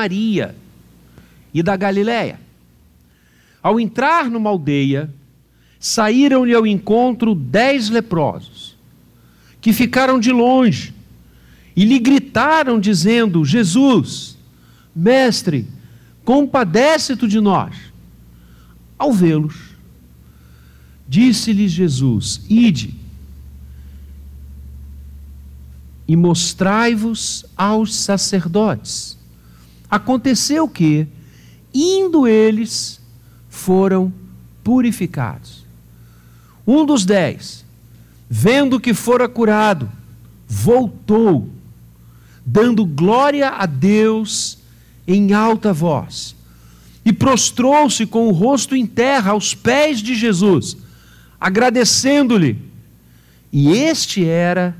Maria e da Galiléia. Ao entrar numa aldeia, saíram-lhe ao encontro dez leprosos, que ficaram de longe e lhe gritaram, dizendo: Jesus, mestre, compadece-te de nós. Ao vê-los, disse-lhes Jesus: Ide e mostrai-vos aos sacerdotes. Aconteceu que, indo eles, foram purificados. Um dos dez, vendo que fora curado, voltou, dando glória a Deus em alta voz, e prostrou-se com o rosto em terra aos pés de Jesus, agradecendo-lhe. E este era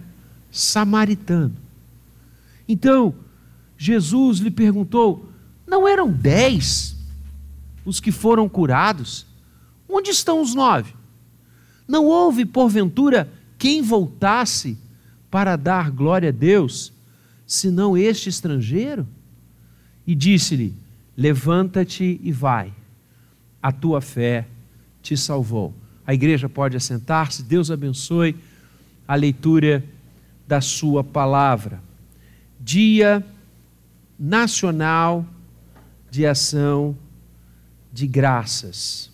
samaritano. Então, Jesus lhe perguntou: não eram dez os que foram curados? Onde estão os nove? Não houve, porventura, quem voltasse para dar glória a Deus, senão este estrangeiro? E disse-lhe: Levanta-te e vai, a tua fé te salvou. A igreja pode assentar-se, Deus abençoe a leitura da Sua palavra. Dia Nacional de Ação de Graças.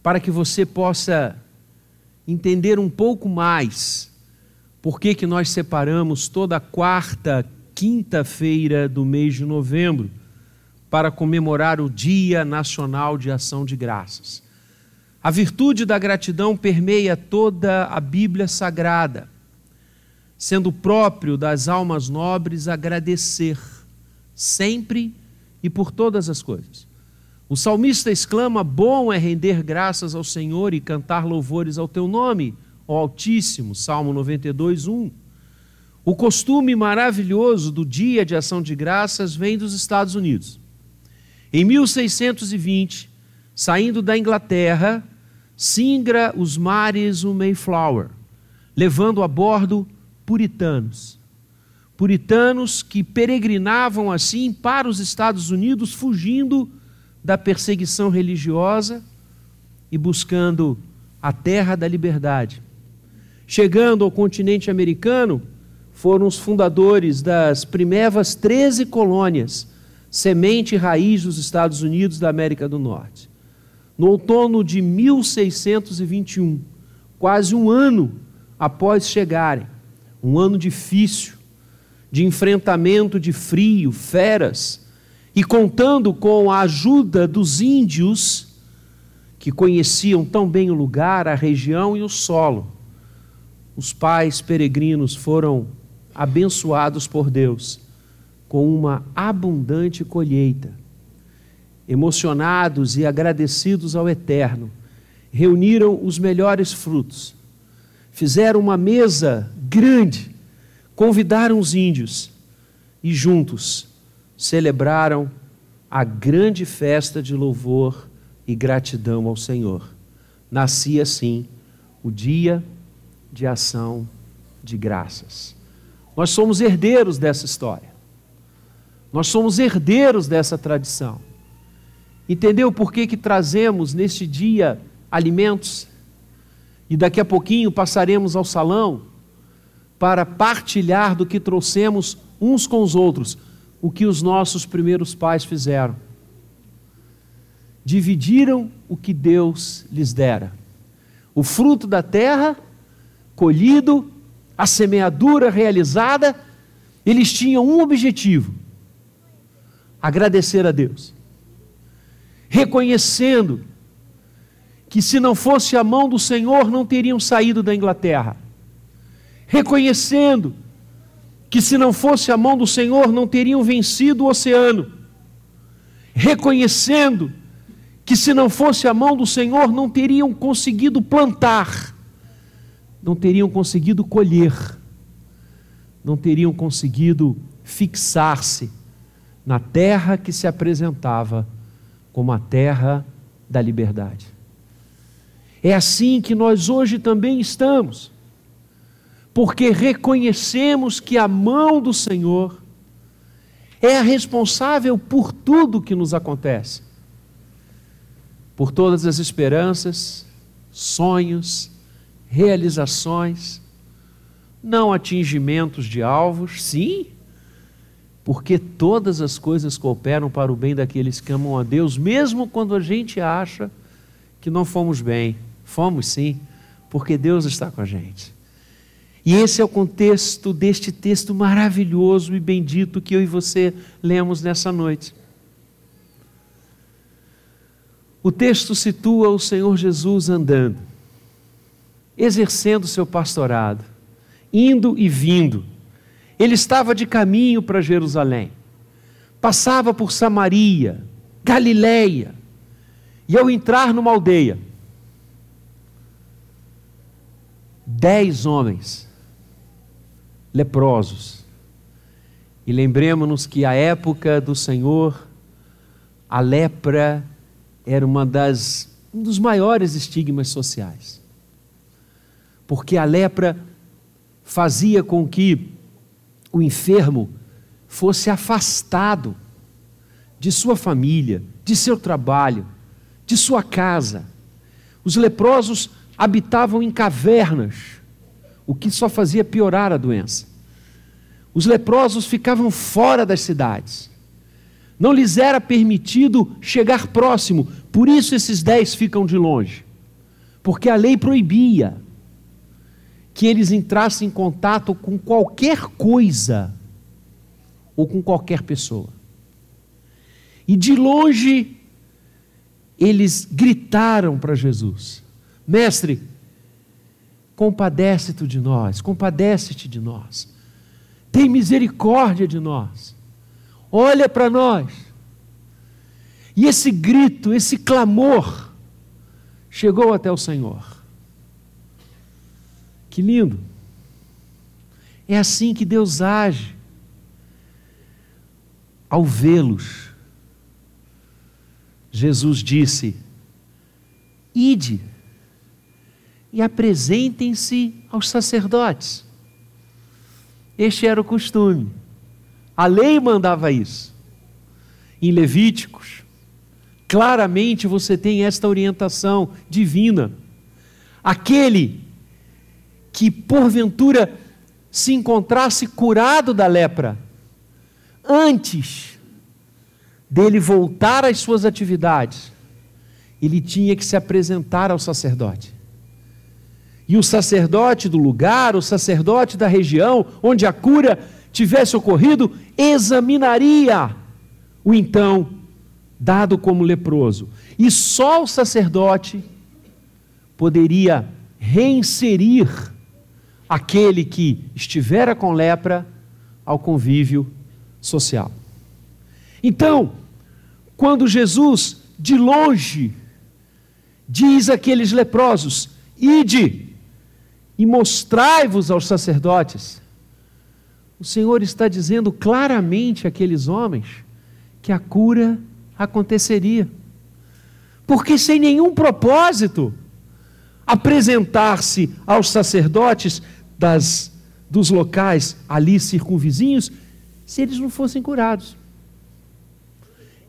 Para que você possa entender um pouco mais por que, que nós separamos toda quarta, quinta-feira do mês de novembro para comemorar o Dia Nacional de Ação de Graças. A virtude da gratidão permeia toda a Bíblia Sagrada, sendo próprio das almas nobres agradecer, sempre e por todas as coisas. O salmista exclama: Bom é render graças ao Senhor e cantar louvores ao teu nome, ó Altíssimo. Salmo 92, 1. O costume maravilhoso do dia de ação de graças vem dos Estados Unidos. Em 1620, saindo da Inglaterra, singra os mares o Mayflower, levando a bordo puritanos. Puritanos que peregrinavam assim para os Estados Unidos, fugindo da perseguição religiosa e buscando a terra da liberdade. Chegando ao continente americano, foram os fundadores das primeiras 13 colônias semente e raiz dos Estados Unidos da América do Norte. No outono de 1621, quase um ano após chegarem, um ano difícil, de enfrentamento de frio, feras, e contando com a ajuda dos índios, que conheciam tão bem o lugar, a região e o solo, os pais peregrinos foram abençoados por Deus com uma abundante colheita. Emocionados e agradecidos ao Eterno, reuniram os melhores frutos, fizeram uma mesa grande, convidaram os índios e juntos celebraram a grande festa de louvor e gratidão ao Senhor. Nascia assim o dia de ação de graças. Nós somos herdeiros dessa história. Nós somos herdeiros dessa tradição. Entendeu por que, que trazemos neste dia alimentos? E daqui a pouquinho passaremos ao salão para partilhar do que trouxemos uns com os outros, o que os nossos primeiros pais fizeram. Dividiram o que Deus lhes dera. O fruto da terra, colhido, a semeadura realizada, eles tinham um objetivo: agradecer a Deus, reconhecendo que se não fosse a mão do Senhor não teriam saído da Inglaterra, reconhecendo que se não fosse a mão do Senhor não teriam vencido o oceano, reconhecendo que se não fosse a mão do Senhor não teriam conseguido plantar, não teriam conseguido colher, não teriam conseguido fixar-se na terra que se apresentava como a terra da liberdade. É assim que nós hoje também estamos, porque reconhecemos que a mão do Senhor é a responsável por tudo que nos acontece, por todas as esperanças, sonhos, realizações, não atingimentos de alvos, sim, porque todas as coisas cooperam para o bem daqueles que amam a Deus, mesmo quando a gente acha que não fomos bem. Fomos sim, porque Deus está com a gente. E esse é o contexto deste texto maravilhoso e bendito que eu e você lemos nessa noite. O texto situa o Senhor Jesus andando, exercendo seu pastorado, indo e vindo ele estava de caminho para Jerusalém, passava por Samaria, Galiléia, e ao entrar numa aldeia, dez homens leprosos. E lembremos-nos que a época do Senhor, a lepra era uma das, um dos maiores estigmas sociais. Porque a lepra fazia com que o enfermo fosse afastado de sua família, de seu trabalho, de sua casa. Os leprosos habitavam em cavernas, o que só fazia piorar a doença. Os leprosos ficavam fora das cidades. Não lhes era permitido chegar próximo, por isso esses dez ficam de longe. Porque a lei proibia que eles entrassem em contato com qualquer coisa ou com qualquer pessoa. E de longe eles gritaram para Jesus: Mestre, compadece-te de nós, compadece-te de nós, tem misericórdia de nós, olha para nós. E esse grito, esse clamor, chegou até o Senhor. Que lindo! É assim que Deus age. Ao vê-los, Jesus disse: Ide e apresentem-se aos sacerdotes. Este era o costume. A lei mandava isso. Em Levíticos, claramente você tem esta orientação divina. Aquele que porventura se encontrasse curado da lepra, antes dele voltar às suas atividades, ele tinha que se apresentar ao sacerdote. E o sacerdote do lugar, o sacerdote da região onde a cura tivesse ocorrido, examinaria o então dado como leproso. E só o sacerdote poderia reinserir aquele que estivera com lepra ao convívio social. Então, quando Jesus, de longe, diz àqueles leprosos: Ide e mostrai-vos aos sacerdotes, o Senhor está dizendo claramente àqueles homens que a cura aconteceria. Porque sem nenhum propósito, apresentar-se aos sacerdotes das, dos locais ali circunvizinhos se eles não fossem curados.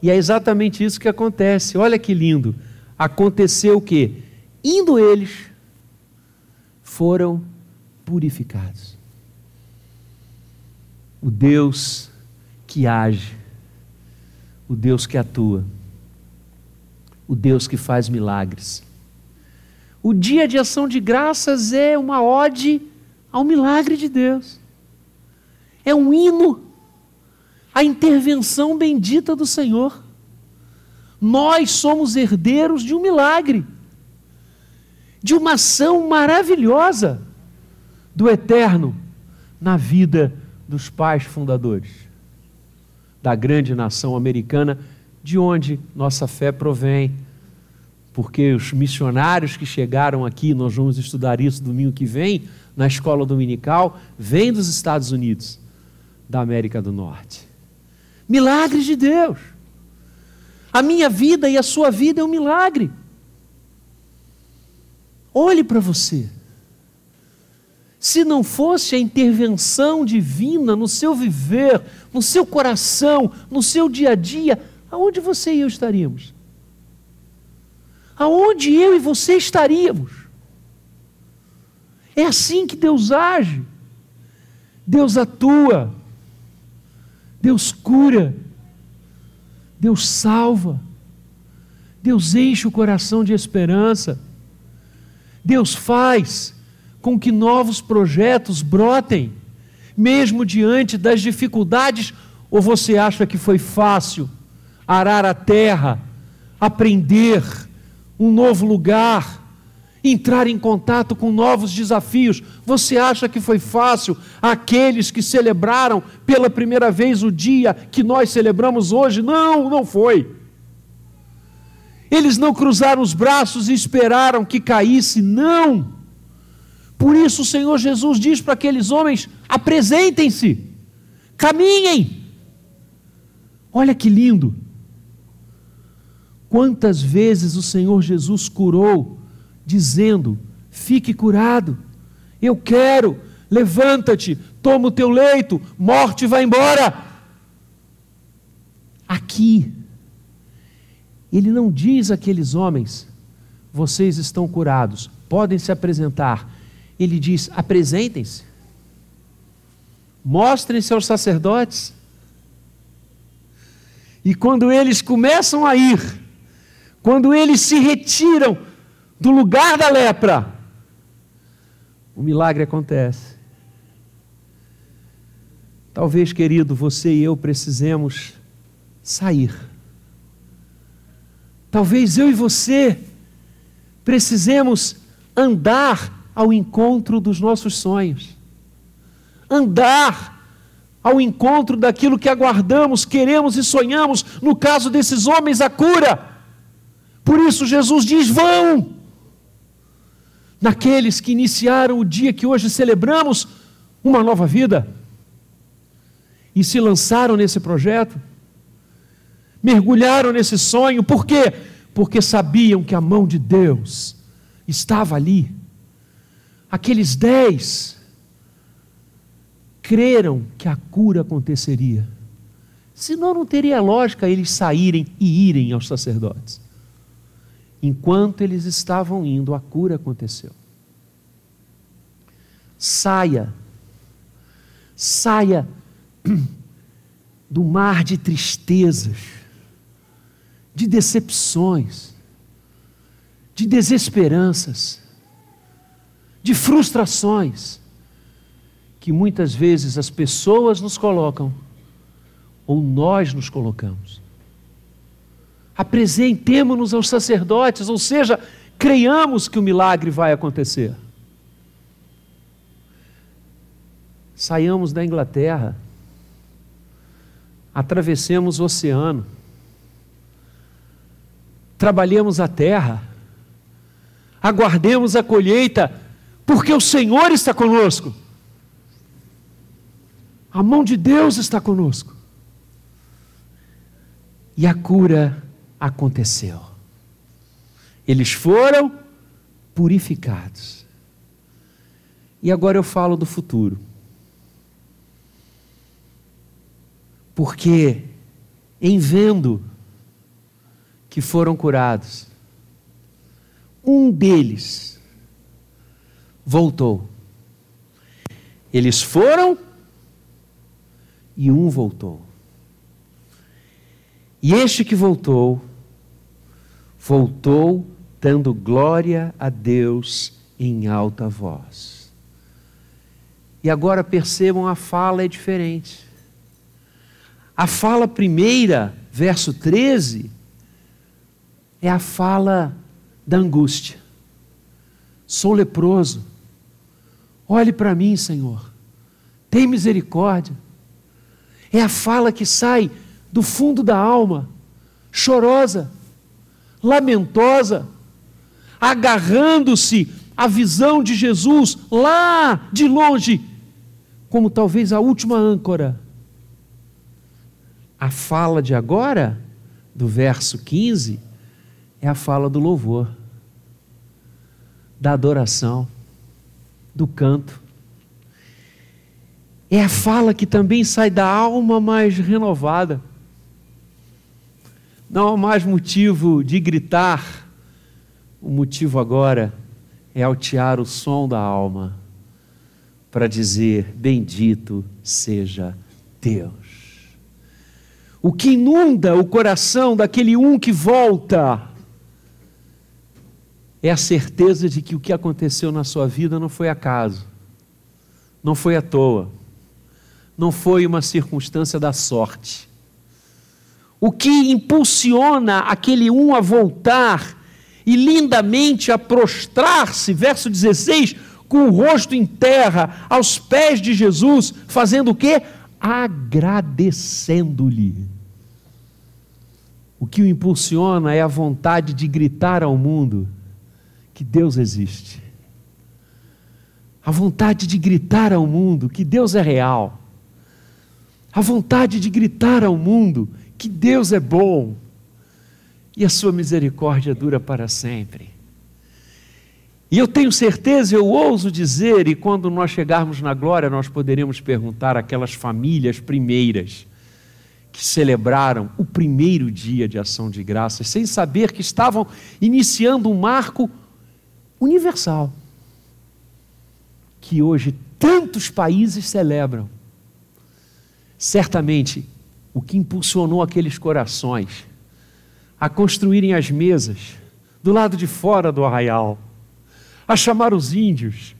E é exatamente isso que acontece. Olha que lindo. Aconteceu o quê? Indo eles, foram purificados. O Deus que age, o Deus que atua, o Deus que faz milagres. O dia de ação de graças é uma ode ao milagre de Deus. É um hino à intervenção bendita do Senhor. Nós somos herdeiros de um milagre, de uma ação maravilhosa do Eterno na vida dos pais fundadores da grande nação americana, de onde nossa fé provém porque os missionários que chegaram aqui, nós vamos estudar isso domingo que vem, na escola dominical, vêm dos Estados Unidos, da América do Norte. Milagres de Deus. A minha vida e a sua vida é um milagre. Olhe para você. Se não fosse a intervenção divina no seu viver, no seu coração, no seu dia a dia, aonde você e eu estaríamos? Aonde eu e você estaríamos? É assim que Deus age. Deus atua. Deus cura. Deus salva. Deus enche o coração de esperança. Deus faz com que novos projetos brotem, mesmo diante das dificuldades, ou você acha que foi fácil arar a terra, aprender um novo lugar, entrar em contato com novos desafios? Você acha que foi fácil aqueles que celebraram pela primeira vez o dia que nós celebramos hoje? Não, não foi. Eles não cruzaram os braços e esperaram que caísse, não. Por isso o Senhor Jesus diz para aqueles homens: apresentem-se, caminhem. Olha que lindo. Quantas vezes o Senhor Jesus curou, dizendo: fique curado, eu quero, levanta-te, toma o teu leito, morte vai embora. Aqui, ele não diz àqueles homens: vocês estão curados, podem se apresentar ele diz: apresentem-se, mostrem-se aos sacerdotes. E quando eles começam a ir, quando eles se retiram do lugar da lepra, o milagre acontece. Talvez, querido, você e eu precisemos sair. Talvez eu e você precisemos andar ao encontro dos nossos sonhos, andar ao encontro daquilo que aguardamos, queremos e sonhamos, no caso desses homens, a cura. Por isso, Jesus diz: vão! Naqueles que iniciaram o dia que hoje celebramos, uma nova vida, e se lançaram nesse projeto, mergulharam nesse sonho, por quê? Porque sabiam que a mão de Deus estava ali aqueles dez creram que a cura aconteceria. Senão não teria lógica eles saírem e irem aos sacerdotes. Enquanto eles estavam indo, a cura aconteceu. Saia, saia do mar de tristezas, de decepções, de desesperanças de frustrações que muitas vezes as pessoas nos colocam ou nós nos colocamos. Apresentemos-nos aos sacerdotes, ou seja, creiamos que o milagre vai acontecer. Saiamos da Inglaterra, atravessemos o oceano, trabalhemos a terra, aguardemos a colheita porque o Senhor está conosco. A mão de Deus está conosco. E a cura aconteceu. Eles foram purificados. E agora eu falo do futuro. Porque, em vendo que foram curados, um deles voltou. Eles foram e um voltou. E este que voltou, voltou dando glória a Deus em alta voz. E agora percebam, a fala é diferente. A fala primeira, verso 13, é a fala da angústia. Sou leproso Olhe para mim, Senhor. Tem misericórdia. É a fala que sai do fundo da alma, chorosa, lamentosa, agarrando-se à visão de Jesus lá de longe, como talvez a última âncora. A fala de agora, do verso 15, é a fala do louvor. da adoração, do canto. É a fala que também sai da alma mais renovada. Não há mais motivo de gritar, o motivo agora é altear o som da alma para dizer: Bendito seja Deus. O que inunda o coração daquele um que volta é a certeza de que o que aconteceu na sua vida não foi acaso, não foi à toa, não foi uma circunstância da sorte. O que impulsiona aquele um a voltar e lindamente a prostrar-se, verso 16, com o rosto em terra, aos pés de Jesus, fazendo o quê? Agradecendo-lhe. O que o impulsiona é a vontade de gritar ao mundo que Deus existe. A vontade de gritar ao mundo que Deus é real. A vontade de gritar ao mundo que Deus é bom e a sua misericórdia dura para sempre. E eu tenho certeza, eu ouso dizer, e quando nós chegarmos na glória, nós poderemos perguntar àquelas famílias primeiras que celebraram o primeiro dia de ação de graças, sem saber que estavam iniciando um marco universal, que hoje tantos países celebram. Certamente, o que impulsionou aqueles corações a construírem as mesas do lado de fora do arraial, a chamar os índios,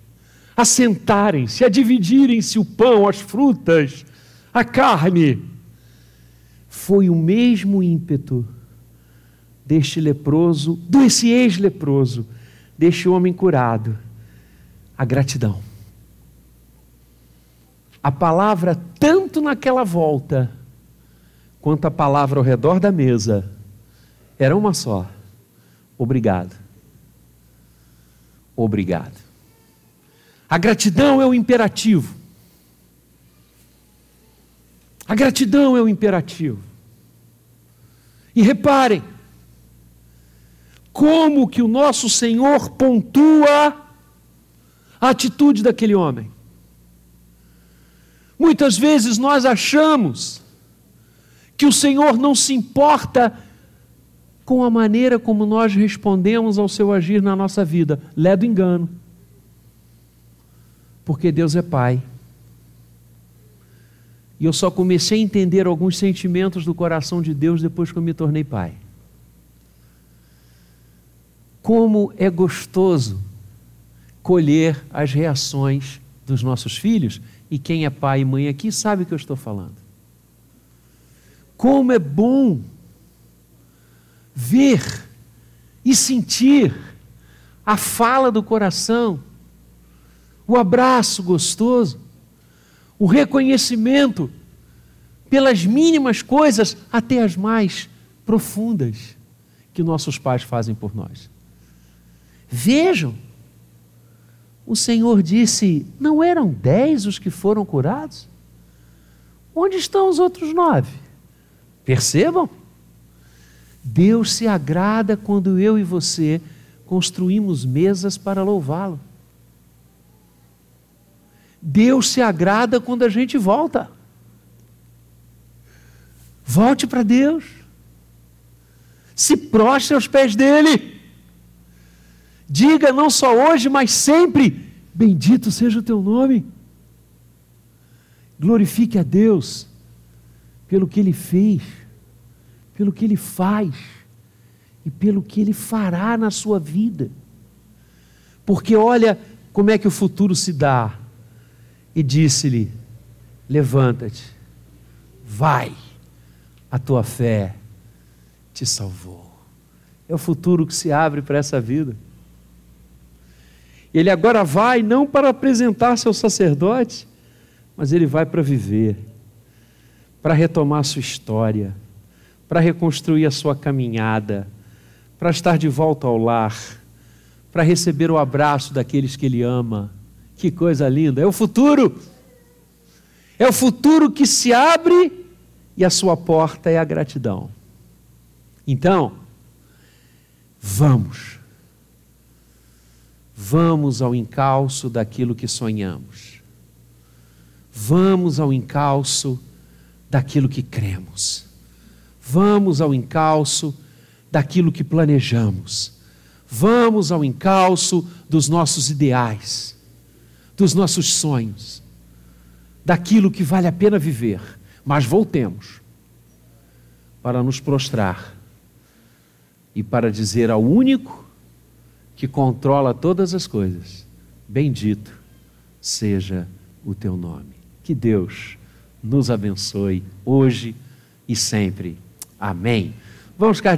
a sentarem-se, a dividirem-se o pão, as frutas, a carne. Foi o mesmo ímpeto deste leproso, desse ex-leproso, deste homem curado, a gratidão. A palavra, tanto naquela volta, quanto a palavra ao redor da mesa, era uma só: obrigado. Obrigado. A gratidão é o imperativo. A gratidão é o imperativo. E reparem, como que o nosso Senhor pontua a atitude daquele homem. Muitas vezes nós achamos que o Senhor não se importa com a maneira como nós respondemos ao seu agir na nossa vida. Lé do engano. Porque Deus é Pai. E eu só comecei a entender alguns sentimentos do coração de Deus depois que eu me tornei pai. Como é gostoso colher as reações dos nossos filhos, e quem é pai e mãe aqui sabe o que eu estou falando. Como é bom ver e sentir a fala do coração, o abraço gostoso, o reconhecimento pelas mínimas coisas até as mais profundas que nossos pais fazem por nós. Vejam, o Senhor disse: não eram dez os que foram curados? Onde estão os outros nove? Percebam? Deus se agrada quando eu e você construímos mesas para louvá-lo. Deus se agrada quando a gente volta. Volte para Deus. Se prostre aos pés dele. Diga não só hoje, mas sempre: Bendito seja o teu nome. Glorifique a Deus pelo que ele fez, pelo que ele faz e pelo que ele fará na sua vida. Porque olha como é que o futuro se dá. E disse-lhe: Levanta-te, vai, a tua fé te salvou. É o futuro que se abre para essa vida. Ele agora vai não para apresentar-se ao sacerdote, mas ele vai para viver, para retomar sua história, para reconstruir a sua caminhada, para estar de volta ao lar, para receber o abraço daqueles que ele ama. Que coisa linda! É o futuro! É o futuro que se abre e a sua porta é a gratidão. Então, vamos Vamos ao encalço daquilo que sonhamos. Vamos ao encalço daquilo que cremos. Vamos ao encalço daquilo que planejamos. Vamos ao encalço dos nossos ideais, dos nossos sonhos, daquilo que vale a pena viver. Mas voltemos para nos prostrar e para dizer ao único que controla todas as coisas: Bendito seja o teu nome. Que Deus nos abençoe hoje e sempre. Amém. Vamos ficar